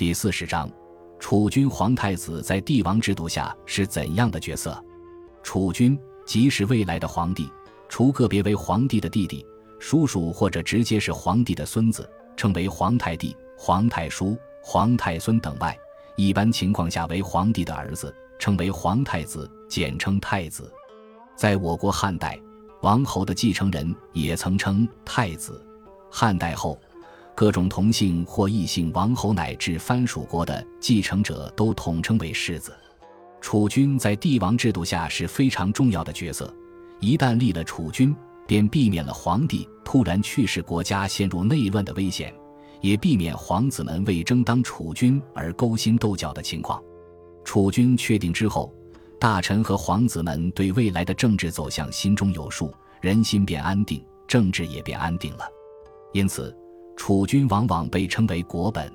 第四十章，楚君皇太子在帝王制度下是怎样的角色？楚君即是未来的皇帝，除个别为皇帝的弟弟、叔叔或者直接是皇帝的孙子，称为皇太弟、皇太叔、皇太孙等外，一般情况下为皇帝的儿子，称为皇太子，简称太子。在我国汉代，王侯的继承人也曾称太子。汉代后，各种同姓或异姓王侯乃至藩属国的继承者都统称为世子。储君在帝王制度下是非常重要的角色，一旦立了储君，便避免了皇帝突然去世、国家陷入内乱的危险，也避免皇子们为争当储君而勾心斗角的情况。储君确定之后。大臣和皇子们对未来的政治走向心中有数，人心便安定，政治也便安定了。因此，储君往往被称为国本。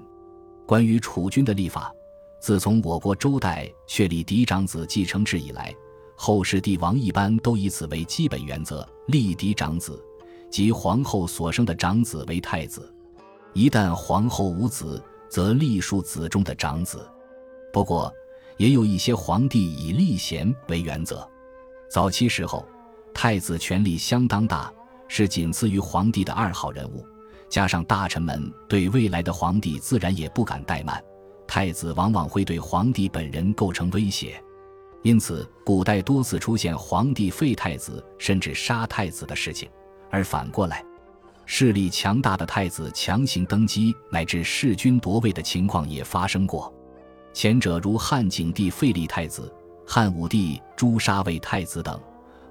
关于储君的立法，自从我国周代确立嫡长子继承制以来，后世帝王一般都以此为基本原则，立嫡长子，即皇后所生的长子为太子。一旦皇后无子，则立庶子中的长子。不过，也有一些皇帝以立贤为原则。早期时候，太子权力相当大，是仅次于皇帝的二号人物。加上大臣们对未来的皇帝自然也不敢怠慢，太子往往会对皇帝本人构成威胁。因此，古代多次出现皇帝废太子甚至杀太子的事情。而反过来，势力强大的太子强行登基乃至弑君夺位的情况也发生过。前者如汉景帝废立太子，汉武帝诛杀魏太子等；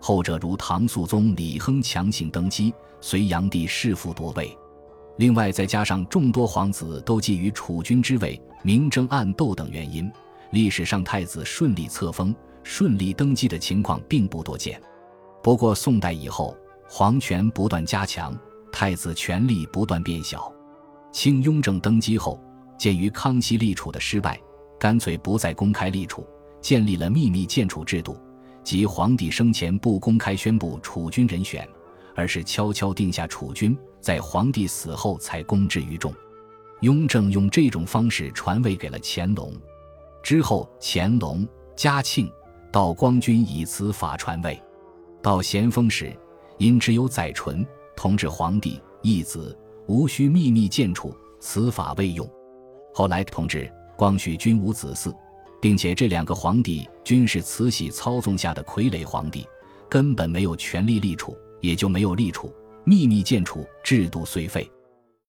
后者如唐肃宗李亨强行登基，隋炀帝弑父夺位。另外，再加上众多皇子都觊觎储君之位，明争暗斗等原因，历史上太子顺利册封、顺利登基的情况并不多见。不过，宋代以后，皇权不断加强，太子权力不断变小。清雍正登基后，鉴于康熙立储的失败。干脆不再公开立储，建立了秘密建储制度，即皇帝生前不公开宣布储君人选，而是悄悄定下储君，在皇帝死后才公之于众。雍正用这种方式传位给了乾隆，之后乾隆、嘉庆、道光均以此法传位。到咸丰时，因只有载淳同治皇帝一子，无需秘密建储，此法未用。后来同治。光绪均无子嗣，并且这两个皇帝均是慈禧操纵下的傀儡皇帝，根本没有权力立储，也就没有立储。秘密建储制度虽废。